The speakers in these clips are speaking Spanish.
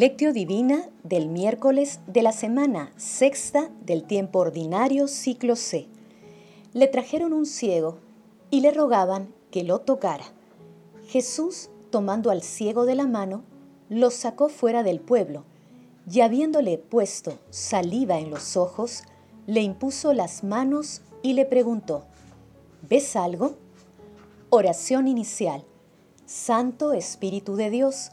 Lectio Divina del miércoles de la semana sexta del tiempo ordinario ciclo C. Le trajeron un ciego y le rogaban que lo tocara. Jesús, tomando al ciego de la mano, lo sacó fuera del pueblo y habiéndole puesto saliva en los ojos, le impuso las manos y le preguntó, ¿ves algo? Oración inicial. Santo Espíritu de Dios,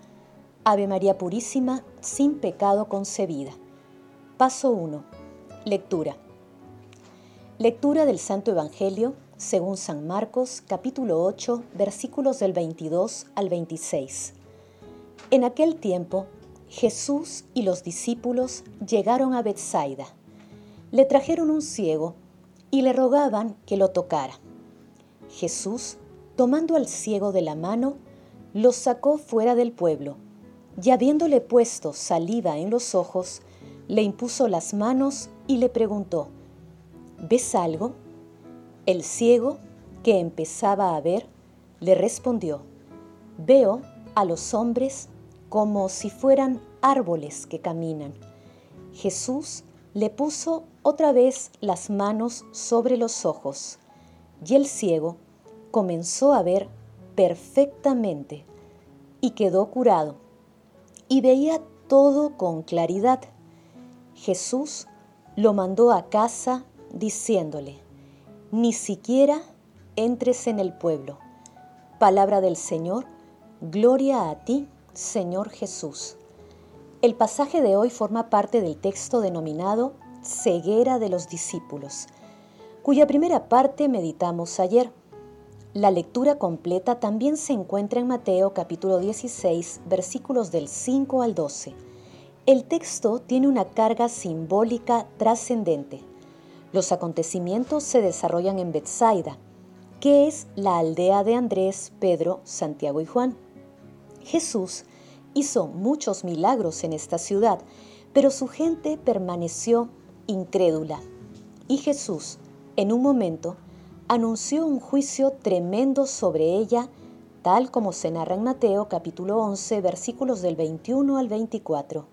Ave María Purísima, sin pecado concebida. Paso 1. Lectura. Lectura del Santo Evangelio según San Marcos, capítulo 8, versículos del 22 al 26. En aquel tiempo, Jesús y los discípulos llegaron a Bethsaida. Le trajeron un ciego y le rogaban que lo tocara. Jesús, tomando al ciego de la mano, lo sacó fuera del pueblo y habiéndole puesto saliva en los ojos, le impuso las manos y le preguntó, ¿ves algo? El ciego, que empezaba a ver, le respondió, veo a los hombres como si fueran árboles que caminan. Jesús le puso otra vez las manos sobre los ojos y el ciego comenzó a ver perfectamente y quedó curado y veía todo con claridad. Jesús lo mandó a casa diciéndole, ni siquiera entres en el pueblo. Palabra del Señor, gloria a ti, Señor Jesús. El pasaje de hoy forma parte del texto denominado Ceguera de los discípulos, cuya primera parte meditamos ayer. La lectura completa también se encuentra en Mateo capítulo 16, versículos del 5 al 12. El texto tiene una carga simbólica trascendente. Los acontecimientos se desarrollan en Bethsaida, que es la aldea de Andrés, Pedro, Santiago y Juan. Jesús hizo muchos milagros en esta ciudad, pero su gente permaneció incrédula. Y Jesús, en un momento, anunció un juicio tremendo sobre ella, tal como se narra en Mateo capítulo 11 versículos del 21 al 24.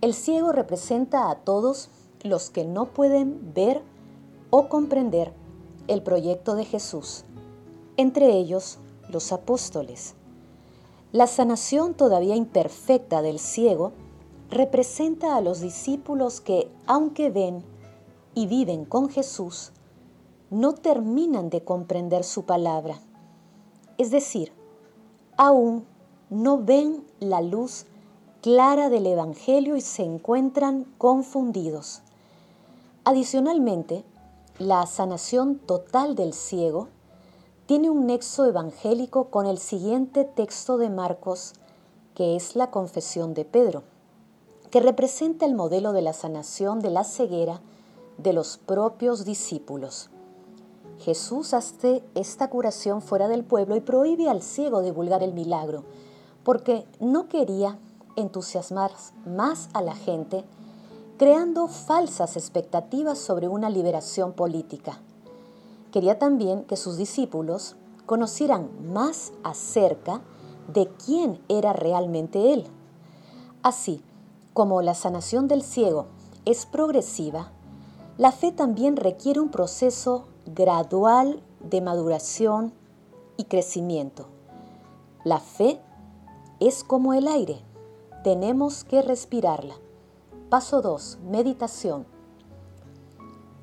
El ciego representa a todos los que no pueden ver o comprender el proyecto de Jesús, entre ellos los apóstoles. La sanación todavía imperfecta del ciego representa a los discípulos que, aunque ven y viven con Jesús, no terminan de comprender su palabra. Es decir, aún no ven la luz clara del Evangelio y se encuentran confundidos. Adicionalmente, la sanación total del ciego tiene un nexo evangélico con el siguiente texto de Marcos, que es la confesión de Pedro, que representa el modelo de la sanación de la ceguera de los propios discípulos. Jesús hace esta curación fuera del pueblo y prohíbe al ciego divulgar el milagro, porque no quería entusiasmar más a la gente, creando falsas expectativas sobre una liberación política. Quería también que sus discípulos conocieran más acerca de quién era realmente Él. Así como la sanación del ciego es progresiva, la fe también requiere un proceso gradual de maduración y crecimiento. La fe es como el aire, tenemos que respirarla. Paso 2. Meditación.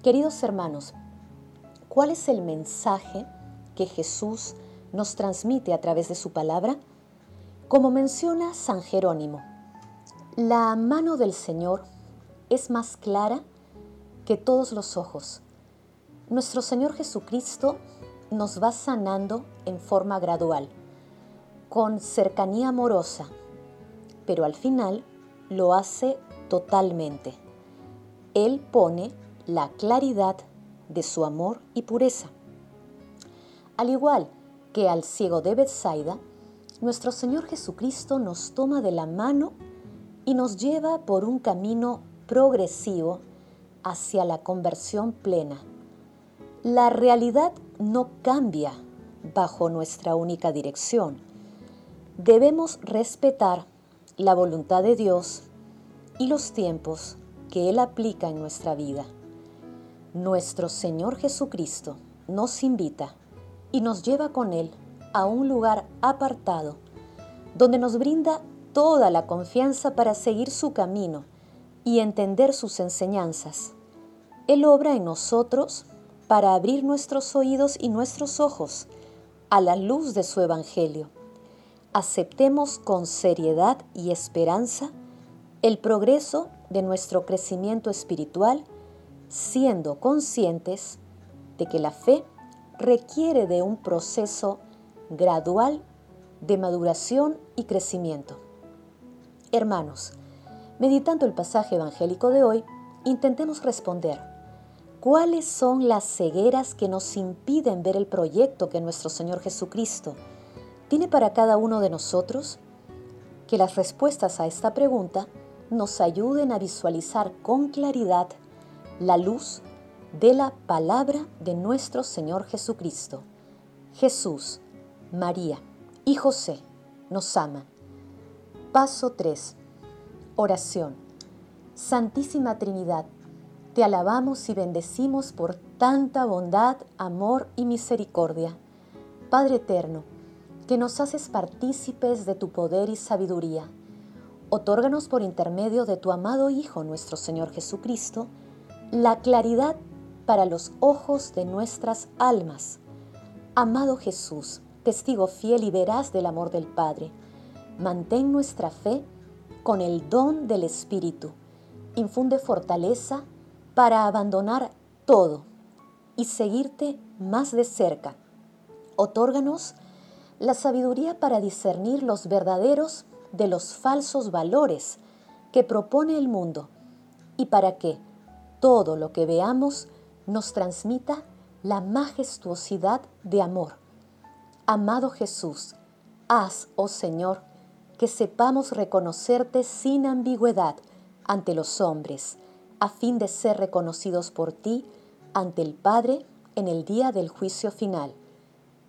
Queridos hermanos, ¿cuál es el mensaje que Jesús nos transmite a través de su palabra? Como menciona San Jerónimo, la mano del Señor es más clara que todos los ojos nuestro Señor Jesucristo nos va sanando en forma gradual, con cercanía amorosa, pero al final lo hace totalmente. Él pone la claridad de su amor y pureza. Al igual que al ciego de Bethsaida, nuestro Señor Jesucristo nos toma de la mano y nos lleva por un camino progresivo hacia la conversión plena. La realidad no cambia bajo nuestra única dirección. Debemos respetar la voluntad de Dios y los tiempos que Él aplica en nuestra vida. Nuestro Señor Jesucristo nos invita y nos lleva con Él a un lugar apartado, donde nos brinda toda la confianza para seguir su camino y entender sus enseñanzas. Él obra en nosotros para abrir nuestros oídos y nuestros ojos a la luz de su Evangelio. Aceptemos con seriedad y esperanza el progreso de nuestro crecimiento espiritual, siendo conscientes de que la fe requiere de un proceso gradual de maduración y crecimiento. Hermanos, Meditando el pasaje evangélico de hoy, intentemos responder, ¿cuáles son las cegueras que nos impiden ver el proyecto que nuestro Señor Jesucristo tiene para cada uno de nosotros? Que las respuestas a esta pregunta nos ayuden a visualizar con claridad la luz de la palabra de nuestro Señor Jesucristo. Jesús, María y José nos aman. Paso 3 Oración. Santísima Trinidad, te alabamos y bendecimos por tanta bondad, amor y misericordia. Padre eterno, que nos haces partícipes de tu poder y sabiduría, otórganos por intermedio de tu amado Hijo nuestro Señor Jesucristo, la claridad para los ojos de nuestras almas. Amado Jesús, testigo fiel y veraz del amor del Padre, mantén nuestra fe con el don del Espíritu. Infunde fortaleza para abandonar todo y seguirte más de cerca. Otórganos la sabiduría para discernir los verdaderos de los falsos valores que propone el mundo y para que todo lo que veamos nos transmita la majestuosidad de amor. Amado Jesús, haz, oh Señor, que sepamos reconocerte sin ambigüedad ante los hombres, a fin de ser reconocidos por ti ante el Padre en el día del juicio final.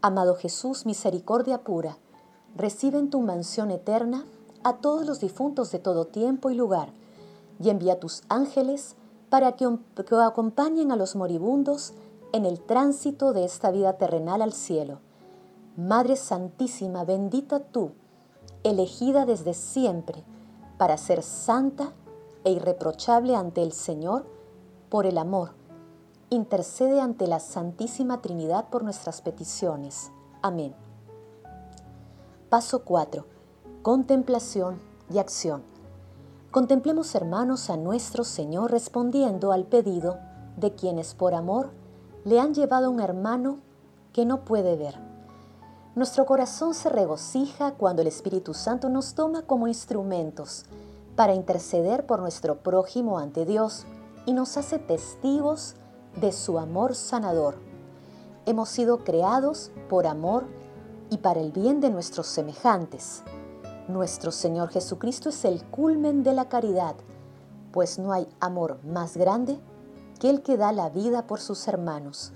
Amado Jesús, misericordia pura, recibe en tu mansión eterna a todos los difuntos de todo tiempo y lugar, y envía tus ángeles para que, que acompañen a los moribundos en el tránsito de esta vida terrenal al cielo. Madre Santísima, bendita tú, elegida desde siempre para ser santa e irreprochable ante el Señor por el amor. Intercede ante la Santísima Trinidad por nuestras peticiones. Amén. Paso 4. Contemplación y acción. Contemplemos, hermanos, a nuestro Señor respondiendo al pedido de quienes por amor le han llevado a un hermano que no puede ver. Nuestro corazón se regocija cuando el Espíritu Santo nos toma como instrumentos para interceder por nuestro prójimo ante Dios y nos hace testigos de su amor sanador. Hemos sido creados por amor y para el bien de nuestros semejantes. Nuestro Señor Jesucristo es el culmen de la caridad, pues no hay amor más grande que el que da la vida por sus hermanos.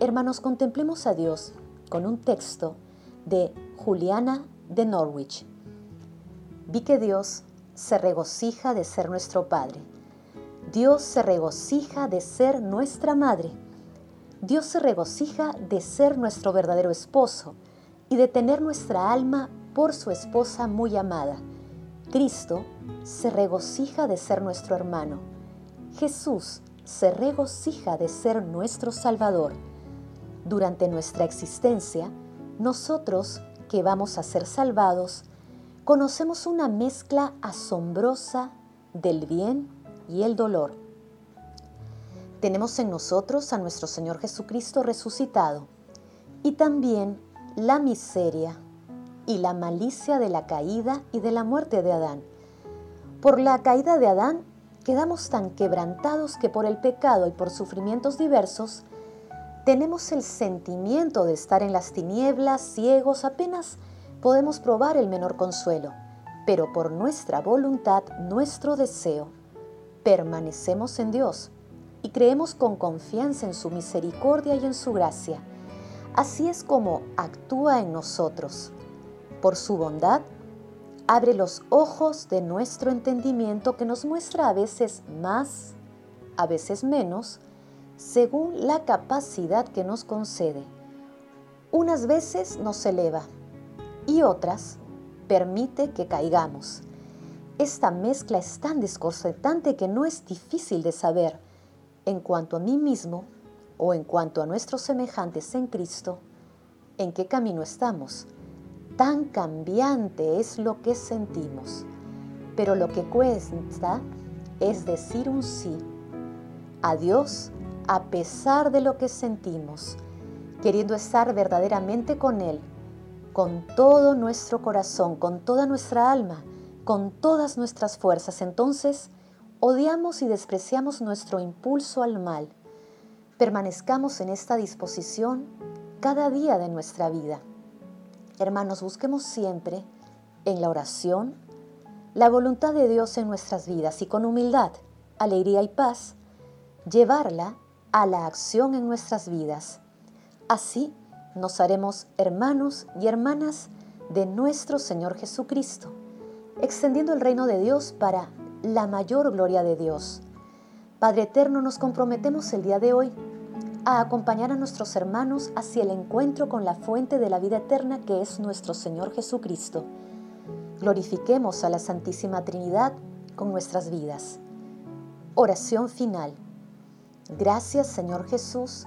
Hermanos, contemplemos a Dios con un texto de Juliana de Norwich. Vi que Dios se regocija de ser nuestro Padre. Dios se regocija de ser nuestra Madre. Dios se regocija de ser nuestro verdadero esposo y de tener nuestra alma por su esposa muy amada. Cristo se regocija de ser nuestro hermano. Jesús se regocija de ser nuestro Salvador. Durante nuestra existencia, nosotros que vamos a ser salvados, conocemos una mezcla asombrosa del bien y el dolor. Tenemos en nosotros a nuestro Señor Jesucristo resucitado y también la miseria y la malicia de la caída y de la muerte de Adán. Por la caída de Adán, quedamos tan quebrantados que por el pecado y por sufrimientos diversos, tenemos el sentimiento de estar en las tinieblas, ciegos, apenas podemos probar el menor consuelo, pero por nuestra voluntad, nuestro deseo, permanecemos en Dios y creemos con confianza en su misericordia y en su gracia. Así es como actúa en nosotros. Por su bondad, abre los ojos de nuestro entendimiento que nos muestra a veces más, a veces menos, según la capacidad que nos concede. Unas veces nos eleva y otras permite que caigamos. Esta mezcla es tan desconcertante que no es difícil de saber en cuanto a mí mismo o en cuanto a nuestros semejantes en Cristo, en qué camino estamos. Tan cambiante es lo que sentimos, pero lo que cuesta es decir un sí a Dios a pesar de lo que sentimos, queriendo estar verdaderamente con Él, con todo nuestro corazón, con toda nuestra alma, con todas nuestras fuerzas. Entonces, odiamos y despreciamos nuestro impulso al mal. Permanezcamos en esta disposición cada día de nuestra vida. Hermanos, busquemos siempre en la oración la voluntad de Dios en nuestras vidas y con humildad, alegría y paz, llevarla a la acción en nuestras vidas. Así nos haremos hermanos y hermanas de nuestro Señor Jesucristo, extendiendo el reino de Dios para la mayor gloria de Dios. Padre Eterno, nos comprometemos el día de hoy a acompañar a nuestros hermanos hacia el encuentro con la fuente de la vida eterna que es nuestro Señor Jesucristo. Glorifiquemos a la Santísima Trinidad con nuestras vidas. Oración final. Gracias Señor Jesús,